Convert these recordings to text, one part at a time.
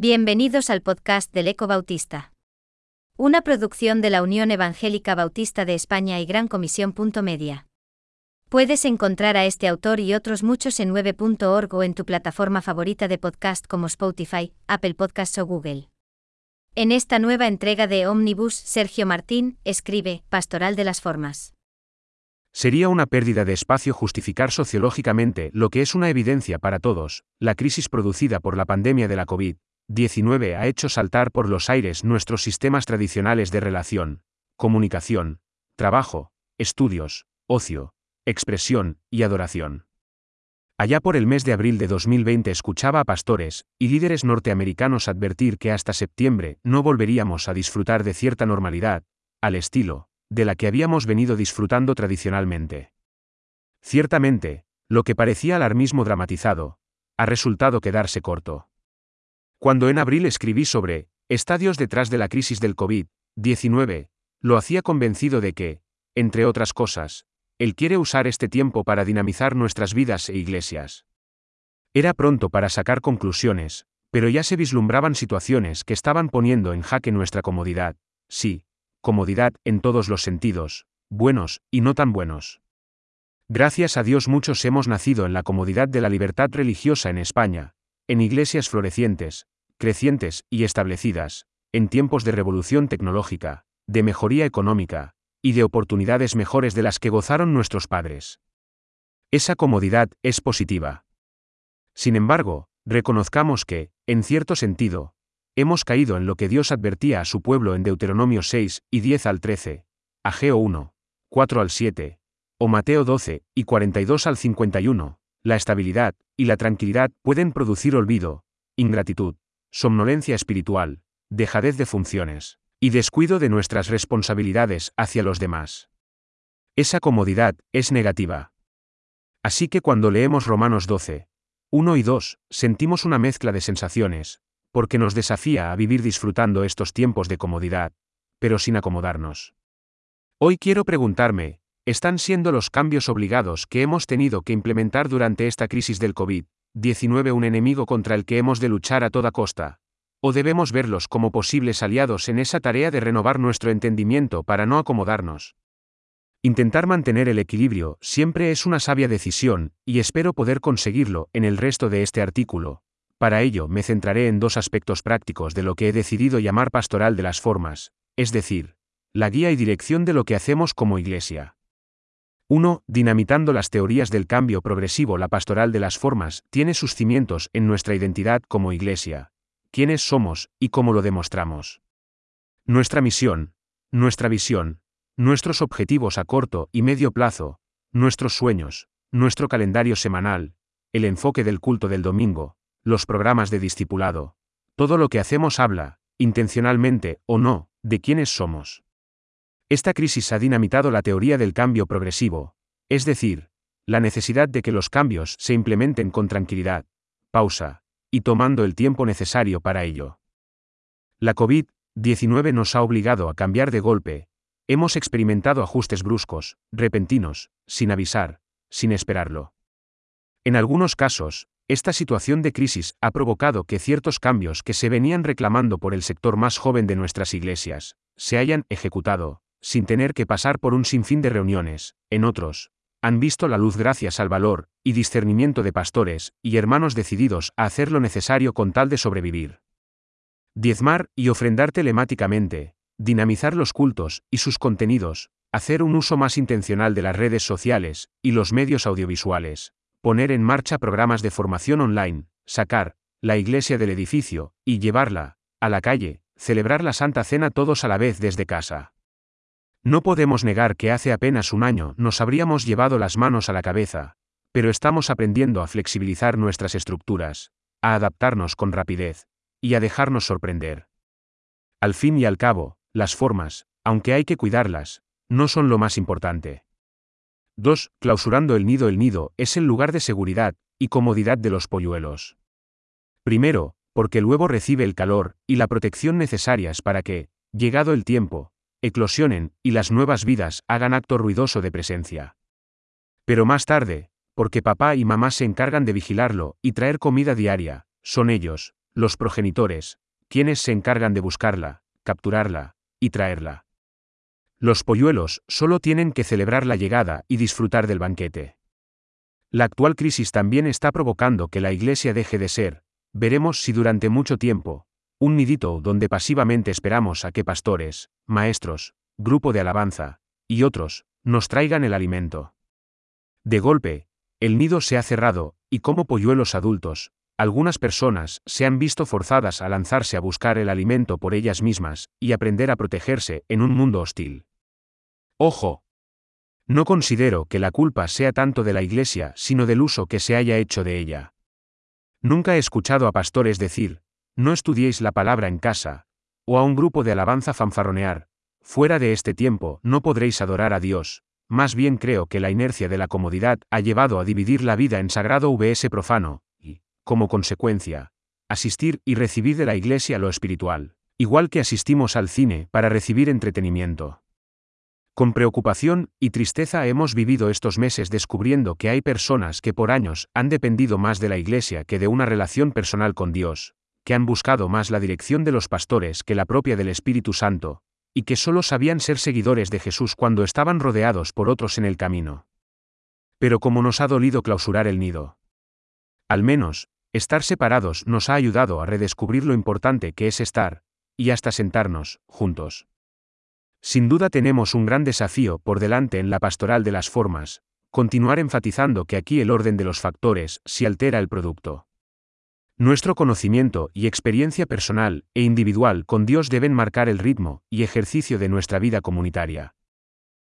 Bienvenidos al podcast del Eco Bautista. Una producción de la Unión Evangélica Bautista de España y Gran Comisión. Media. Puedes encontrar a este autor y otros muchos en 9.org o en tu plataforma favorita de podcast como Spotify, Apple Podcasts o Google. En esta nueva entrega de Omnibus, Sergio Martín escribe Pastoral de las Formas. Sería una pérdida de espacio justificar sociológicamente lo que es una evidencia para todos, la crisis producida por la pandemia de la COVID, 19 ha hecho saltar por los aires nuestros sistemas tradicionales de relación, comunicación, trabajo, estudios, ocio, expresión y adoración. Allá por el mes de abril de 2020 escuchaba a pastores y líderes norteamericanos advertir que hasta septiembre no volveríamos a disfrutar de cierta normalidad, al estilo, de la que habíamos venido disfrutando tradicionalmente. Ciertamente, lo que parecía alarmismo dramatizado, ha resultado quedarse corto. Cuando en abril escribí sobre estadios detrás de la crisis del COVID-19, lo hacía convencido de que, entre otras cosas, Él quiere usar este tiempo para dinamizar nuestras vidas e iglesias. Era pronto para sacar conclusiones, pero ya se vislumbraban situaciones que estaban poniendo en jaque nuestra comodidad, sí, comodidad en todos los sentidos, buenos y no tan buenos. Gracias a Dios muchos hemos nacido en la comodidad de la libertad religiosa en España, en iglesias florecientes, crecientes y establecidas, en tiempos de revolución tecnológica, de mejoría económica, y de oportunidades mejores de las que gozaron nuestros padres. Esa comodidad es positiva. Sin embargo, reconozcamos que, en cierto sentido, hemos caído en lo que Dios advertía a su pueblo en Deuteronomio 6 y 10 al 13, Ageo 1, 4 al 7, o Mateo 12 y 42 al 51, la estabilidad y la tranquilidad pueden producir olvido, ingratitud, somnolencia espiritual, dejadez de funciones, y descuido de nuestras responsabilidades hacia los demás. Esa comodidad es negativa. Así que cuando leemos Romanos 12, 1 y 2, sentimos una mezcla de sensaciones, porque nos desafía a vivir disfrutando estos tiempos de comodidad, pero sin acomodarnos. Hoy quiero preguntarme, están siendo los cambios obligados que hemos tenido que implementar durante esta crisis del COVID-19 un enemigo contra el que hemos de luchar a toda costa? ¿O debemos verlos como posibles aliados en esa tarea de renovar nuestro entendimiento para no acomodarnos? Intentar mantener el equilibrio siempre es una sabia decisión, y espero poder conseguirlo en el resto de este artículo. Para ello me centraré en dos aspectos prácticos de lo que he decidido llamar pastoral de las formas, es decir, la guía y dirección de lo que hacemos como iglesia. 1. Dinamitando las teorías del cambio progresivo, la pastoral de las formas tiene sus cimientos en nuestra identidad como Iglesia, quiénes somos y cómo lo demostramos. Nuestra misión, nuestra visión, nuestros objetivos a corto y medio plazo, nuestros sueños, nuestro calendario semanal, el enfoque del culto del domingo, los programas de discipulado, todo lo que hacemos habla, intencionalmente o no, de quiénes somos. Esta crisis ha dinamitado la teoría del cambio progresivo, es decir, la necesidad de que los cambios se implementen con tranquilidad, pausa, y tomando el tiempo necesario para ello. La COVID-19 nos ha obligado a cambiar de golpe, hemos experimentado ajustes bruscos, repentinos, sin avisar, sin esperarlo. En algunos casos, esta situación de crisis ha provocado que ciertos cambios que se venían reclamando por el sector más joven de nuestras iglesias, se hayan ejecutado, sin tener que pasar por un sinfín de reuniones, en otros, han visto la luz gracias al valor y discernimiento de pastores y hermanos decididos a hacer lo necesario con tal de sobrevivir. Diezmar y ofrendar telemáticamente, dinamizar los cultos y sus contenidos, hacer un uso más intencional de las redes sociales y los medios audiovisuales, poner en marcha programas de formación online, sacar la iglesia del edificio y llevarla a la calle, celebrar la Santa Cena todos a la vez desde casa. No podemos negar que hace apenas un año nos habríamos llevado las manos a la cabeza, pero estamos aprendiendo a flexibilizar nuestras estructuras, a adaptarnos con rapidez, y a dejarnos sorprender. Al fin y al cabo, las formas, aunque hay que cuidarlas, no son lo más importante. 2. Clausurando el nido. El nido es el lugar de seguridad y comodidad de los polluelos. Primero, porque el huevo recibe el calor y la protección necesarias para que, llegado el tiempo, eclosionen y las nuevas vidas hagan acto ruidoso de presencia. Pero más tarde, porque papá y mamá se encargan de vigilarlo y traer comida diaria, son ellos, los progenitores, quienes se encargan de buscarla, capturarla, y traerla. Los polluelos solo tienen que celebrar la llegada y disfrutar del banquete. La actual crisis también está provocando que la Iglesia deje de ser, veremos si durante mucho tiempo, un nidito donde pasivamente esperamos a que pastores, maestros, grupo de alabanza, y otros, nos traigan el alimento. De golpe, el nido se ha cerrado, y como polluelos adultos, algunas personas se han visto forzadas a lanzarse a buscar el alimento por ellas mismas y aprender a protegerse en un mundo hostil. Ojo. No considero que la culpa sea tanto de la Iglesia, sino del uso que se haya hecho de ella. Nunca he escuchado a pastores decir, no estudiéis la palabra en casa, o a un grupo de alabanza fanfarronear, fuera de este tiempo no podréis adorar a Dios, más bien creo que la inercia de la comodidad ha llevado a dividir la vida en sagrado vs profano, como consecuencia, asistir y recibir de la Iglesia lo espiritual, igual que asistimos al cine para recibir entretenimiento. Con preocupación y tristeza hemos vivido estos meses descubriendo que hay personas que por años han dependido más de la Iglesia que de una relación personal con Dios, que han buscado más la dirección de los pastores que la propia del Espíritu Santo, y que solo sabían ser seguidores de Jesús cuando estaban rodeados por otros en el camino. Pero como nos ha dolido clausurar el nido. Al menos, Estar separados nos ha ayudado a redescubrir lo importante que es estar, y hasta sentarnos, juntos. Sin duda tenemos un gran desafío por delante en la pastoral de las formas, continuar enfatizando que aquí el orden de los factores si altera el producto. Nuestro conocimiento y experiencia personal e individual con Dios deben marcar el ritmo y ejercicio de nuestra vida comunitaria.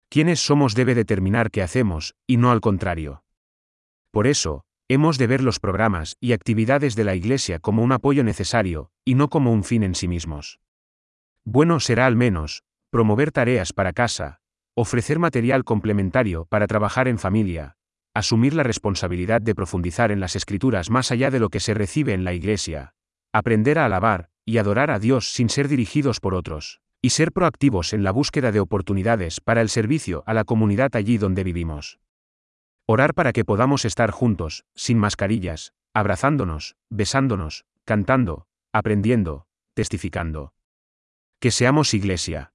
Quiénes somos debe determinar qué hacemos, y no al contrario. Por eso, Hemos de ver los programas y actividades de la Iglesia como un apoyo necesario, y no como un fin en sí mismos. Bueno será al menos, promover tareas para casa, ofrecer material complementario para trabajar en familia, asumir la responsabilidad de profundizar en las escrituras más allá de lo que se recibe en la Iglesia, aprender a alabar y adorar a Dios sin ser dirigidos por otros, y ser proactivos en la búsqueda de oportunidades para el servicio a la comunidad allí donde vivimos. Orar para que podamos estar juntos, sin mascarillas, abrazándonos, besándonos, cantando, aprendiendo, testificando. Que seamos iglesia.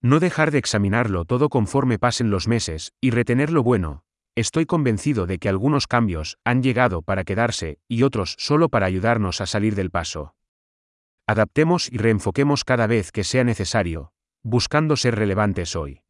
No dejar de examinarlo todo conforme pasen los meses, y retener lo bueno. Estoy convencido de que algunos cambios han llegado para quedarse, y otros solo para ayudarnos a salir del paso. Adaptemos y reenfoquemos cada vez que sea necesario, buscando ser relevantes hoy.